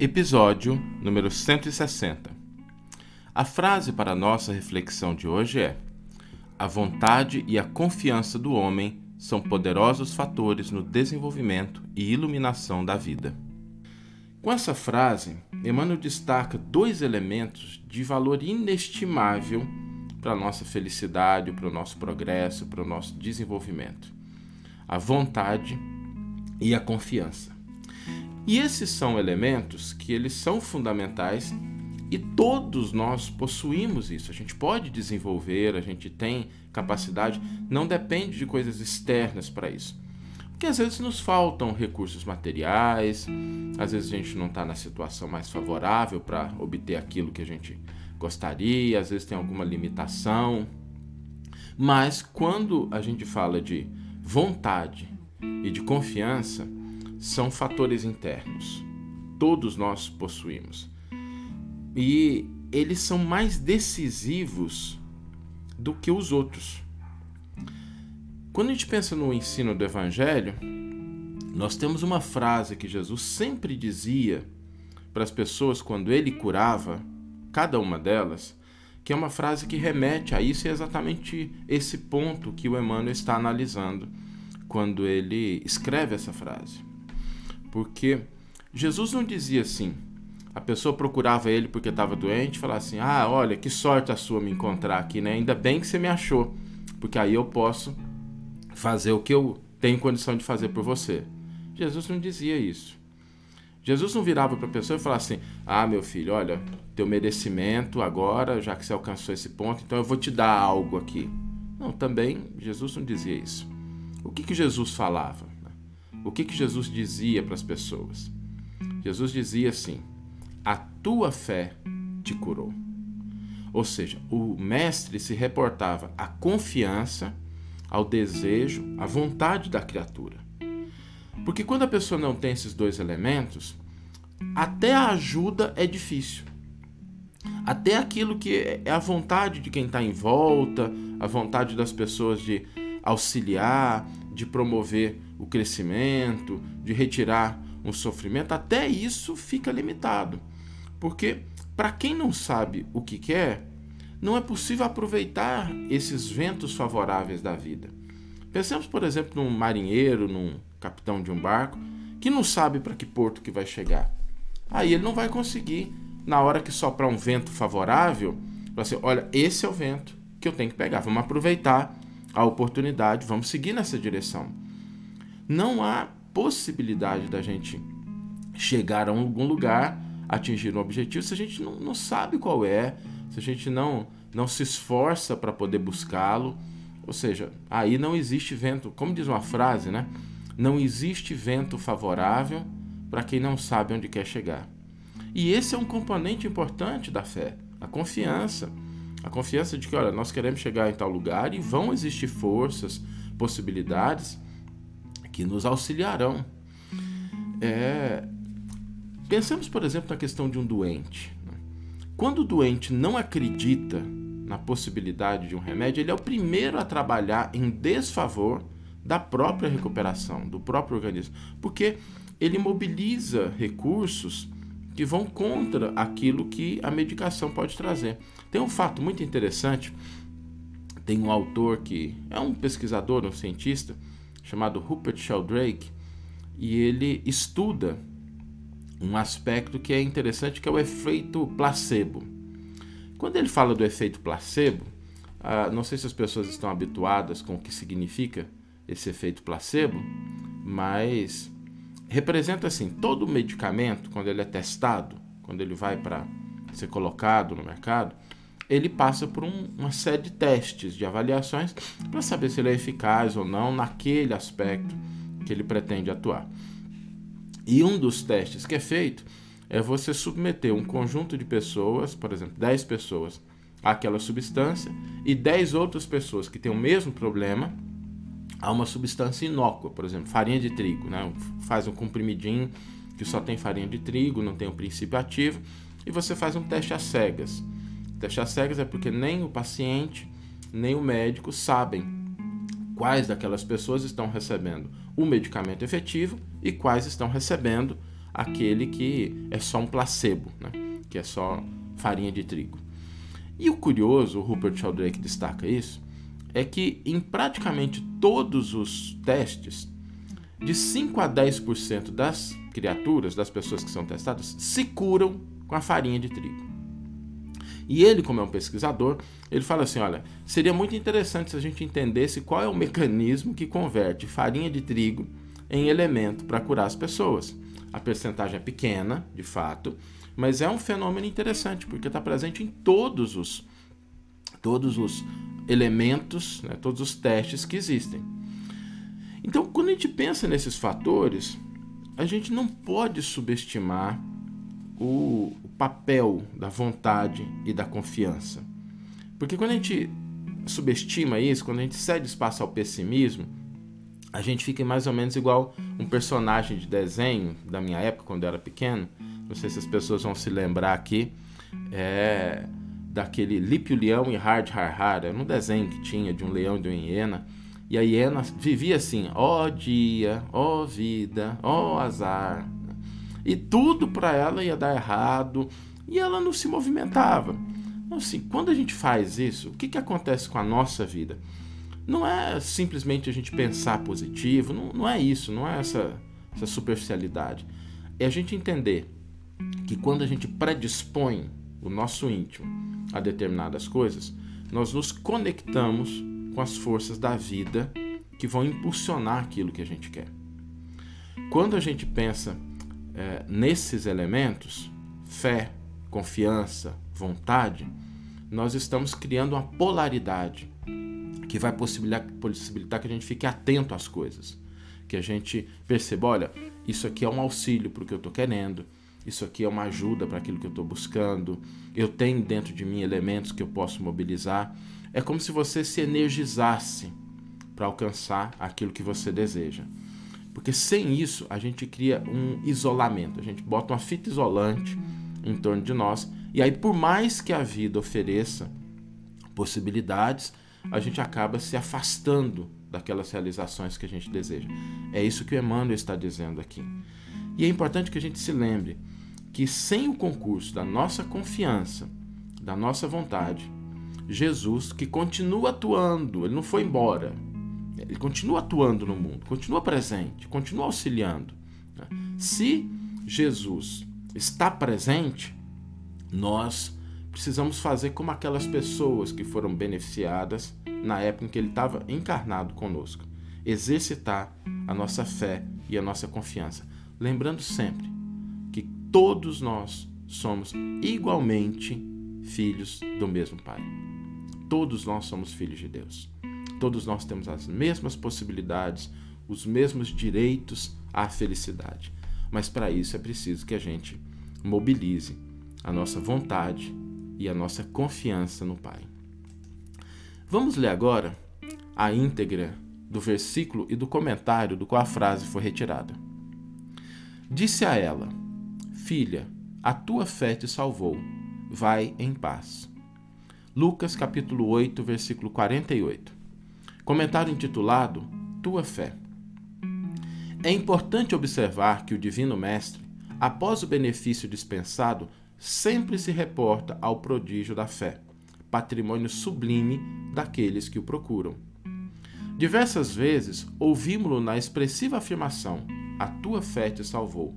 Episódio número 160. A frase para a nossa reflexão de hoje é: A vontade e a confiança do homem são poderosos fatores no desenvolvimento e iluminação da vida. Com essa frase, Emmanuel destaca dois elementos de valor inestimável para a nossa felicidade, para o nosso progresso, para o nosso desenvolvimento: a vontade e a confiança. E esses são elementos que eles são fundamentais e todos nós possuímos isso. A gente pode desenvolver, a gente tem capacidade, não depende de coisas externas para isso. Porque às vezes nos faltam recursos materiais, às vezes a gente não está na situação mais favorável para obter aquilo que a gente gostaria, às vezes tem alguma limitação. Mas quando a gente fala de vontade e de confiança, são fatores internos. Todos nós possuímos. E eles são mais decisivos do que os outros. Quando a gente pensa no ensino do Evangelho, nós temos uma frase que Jesus sempre dizia para as pessoas quando ele curava, cada uma delas, que é uma frase que remete a isso e é exatamente esse ponto que o Emmanuel está analisando quando ele escreve essa frase. Porque Jesus não dizia assim. A pessoa procurava ele porque estava doente falava assim: Ah, olha, que sorte a sua me encontrar aqui, né? Ainda bem que você me achou, porque aí eu posso fazer o que eu tenho condição de fazer por você. Jesus não dizia isso. Jesus não virava para a pessoa e falava assim: Ah, meu filho, olha, teu merecimento agora, já que você alcançou esse ponto, então eu vou te dar algo aqui. Não, também Jesus não dizia isso. O que, que Jesus falava? O que, que Jesus dizia para as pessoas? Jesus dizia assim: A tua fé te curou. Ou seja, o mestre se reportava à confiança, ao desejo, à vontade da criatura. Porque quando a pessoa não tem esses dois elementos, até a ajuda é difícil. Até aquilo que é a vontade de quem está em volta, a vontade das pessoas de auxiliar, de promover o crescimento, de retirar um sofrimento, até isso fica limitado. Porque para quem não sabe o que quer, não é possível aproveitar esses ventos favoráveis da vida. Pensemos, por exemplo, num marinheiro, num capitão de um barco, que não sabe para que porto que vai chegar. Aí ele não vai conseguir, na hora que soprar um vento favorável, falar assim, olha, esse é o vento que eu tenho que pegar, vamos aproveitar a oportunidade, vamos seguir nessa direção. Não há possibilidade da gente chegar a algum lugar, atingir um objetivo, se a gente não, não sabe qual é, se a gente não, não se esforça para poder buscá-lo. Ou seja, aí não existe vento, como diz uma frase, né? Não existe vento favorável para quem não sabe onde quer chegar. E esse é um componente importante da fé, a confiança. A confiança de que, olha, nós queremos chegar em tal lugar e vão existir forças, possibilidades que nos auxiliarão. É... Pensemos, por exemplo, na questão de um doente. Né? Quando o doente não acredita na possibilidade de um remédio, ele é o primeiro a trabalhar em desfavor da própria recuperação, do próprio organismo, porque ele mobiliza recursos que vão contra aquilo que a medicação pode trazer. Tem um fato muito interessante. Tem um autor que é um pesquisador, um cientista, chamado Rupert Sheldrake, e ele estuda um aspecto que é interessante, que é o efeito placebo. Quando ele fala do efeito placebo, ah, não sei se as pessoas estão habituadas com o que significa esse efeito placebo, mas representa assim, todo medicamento, quando ele é testado, quando ele vai para ser colocado no mercado, ele passa por um, uma série de testes, de avaliações, para saber se ele é eficaz ou não naquele aspecto que ele pretende atuar. E um dos testes que é feito é você submeter um conjunto de pessoas, por exemplo, 10 pessoas, àquela substância e 10 outras pessoas que têm o mesmo problema a uma substância inócua, por exemplo, farinha de trigo, né? Faz um comprimidinho que só tem farinha de trigo, não tem o princípio ativo, e você faz um teste às cegas. Às cegas é porque nem o paciente, nem o médico sabem quais daquelas pessoas estão recebendo o medicamento efetivo e quais estão recebendo aquele que é só um placebo, né? que é só farinha de trigo. E o curioso, o Rupert Sheldrake destaca isso, é que em praticamente todos os testes, de 5 a 10% das criaturas, das pessoas que são testadas, se curam com a farinha de trigo. E ele, como é um pesquisador, ele fala assim: olha, seria muito interessante se a gente entendesse qual é o mecanismo que converte farinha de trigo em elemento para curar as pessoas. A percentagem é pequena, de fato, mas é um fenômeno interessante porque está presente em todos os todos os elementos, né, todos os testes que existem. Então, quando a gente pensa nesses fatores, a gente não pode subestimar o, papel da vontade e da confiança. Porque quando a gente subestima isso, quando a gente cede espaço ao pessimismo, a gente fica mais ou menos igual um personagem de desenho da minha época, quando eu era pequeno. Não sei se as pessoas vão se lembrar aqui. É daquele Lípio Leão e Hard Har Har. Era um desenho que tinha de um leão e de uma hiena. E a hiena vivia assim: ó oh dia, ó oh vida, ó oh azar. E tudo para ela ia dar errado e ela não se movimentava. Então, assim, quando a gente faz isso, o que, que acontece com a nossa vida? Não é simplesmente a gente pensar positivo, não, não é isso, não é essa, essa superficialidade. É a gente entender que quando a gente predispõe o nosso íntimo a determinadas coisas, nós nos conectamos com as forças da vida que vão impulsionar aquilo que a gente quer. Quando a gente pensa é, nesses elementos, fé, confiança, vontade, nós estamos criando uma polaridade que vai possibilitar, possibilitar que a gente fique atento às coisas, que a gente perceba, olha, isso aqui é um auxílio para o que eu estou querendo, isso aqui é uma ajuda para aquilo que eu estou buscando, eu tenho dentro de mim elementos que eu posso mobilizar. É como se você se energizasse para alcançar aquilo que você deseja. Porque sem isso a gente cria um isolamento, a gente bota uma fita isolante em torno de nós, e aí, por mais que a vida ofereça possibilidades, a gente acaba se afastando daquelas realizações que a gente deseja. É isso que o Emmanuel está dizendo aqui. E é importante que a gente se lembre que sem o concurso da nossa confiança, da nossa vontade, Jesus, que continua atuando, ele não foi embora, ele continua atuando no mundo, continua presente, continua auxiliando. Né? Se Jesus está presente, nós precisamos fazer como aquelas pessoas que foram beneficiadas na época em que ele estava encarnado conosco. Exercitar a nossa fé e a nossa confiança. Lembrando sempre que todos nós somos igualmente filhos do mesmo Pai. Todos nós somos filhos de Deus. Todos nós temos as mesmas possibilidades, os mesmos direitos à felicidade. Mas para isso é preciso que a gente mobilize a nossa vontade e a nossa confiança no Pai. Vamos ler agora a íntegra do versículo e do comentário do qual a frase foi retirada. Disse a ela: Filha, a tua fé te salvou. Vai em paz. Lucas capítulo 8, versículo 48. Comentário intitulado Tua fé. É importante observar que o Divino Mestre, após o benefício dispensado, sempre se reporta ao prodígio da fé, patrimônio sublime daqueles que o procuram. Diversas vezes ouvimos-lo na expressiva afirmação: A tua fé te salvou.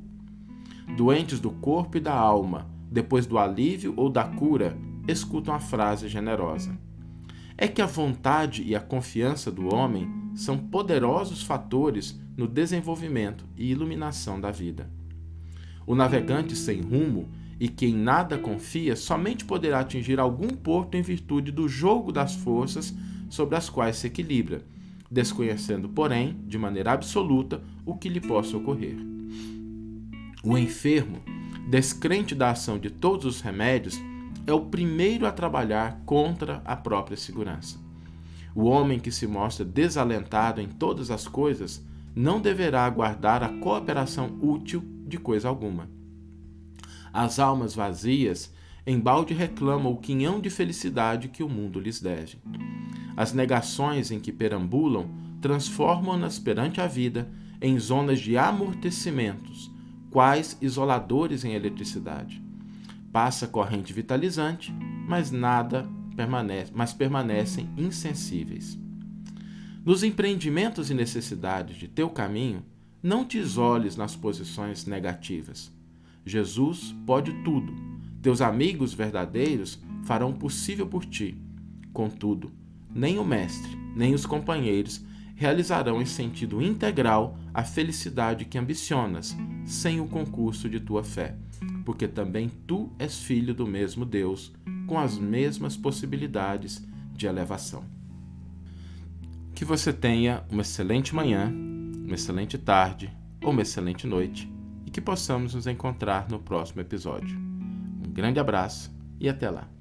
Doentes do corpo e da alma, depois do alívio ou da cura, escutam a frase generosa: É que a vontade e a confiança do homem são poderosos fatores no desenvolvimento e iluminação da vida. O navegante sem rumo e quem nada confia somente poderá atingir algum porto em virtude do jogo das forças sobre as quais se equilibra, desconhecendo, porém, de maneira absoluta, o que lhe possa ocorrer. O enfermo, descrente da ação de todos os remédios, é o primeiro a trabalhar contra a própria segurança. O homem que se mostra desalentado em todas as coisas não deverá aguardar a cooperação útil de coisa alguma. As almas vazias embalde reclamam o quinhão de felicidade que o mundo lhes deve. As negações em que perambulam transformam-nas perante a vida em zonas de amortecimentos, quais isoladores em eletricidade. Passa corrente vitalizante, mas nada permanece, mas permanecem insensíveis. Nos empreendimentos e necessidades de teu caminho, não te isoles nas posições negativas. Jesus pode tudo. Teus amigos verdadeiros farão o possível por ti. Contudo, nem o Mestre, nem os companheiros realizarão em sentido integral a felicidade que ambicionas, sem o concurso de tua fé, porque também tu és filho do mesmo Deus, com as mesmas possibilidades de elevação. Que você tenha uma excelente manhã, uma excelente tarde ou uma excelente noite e que possamos nos encontrar no próximo episódio. Um grande abraço e até lá!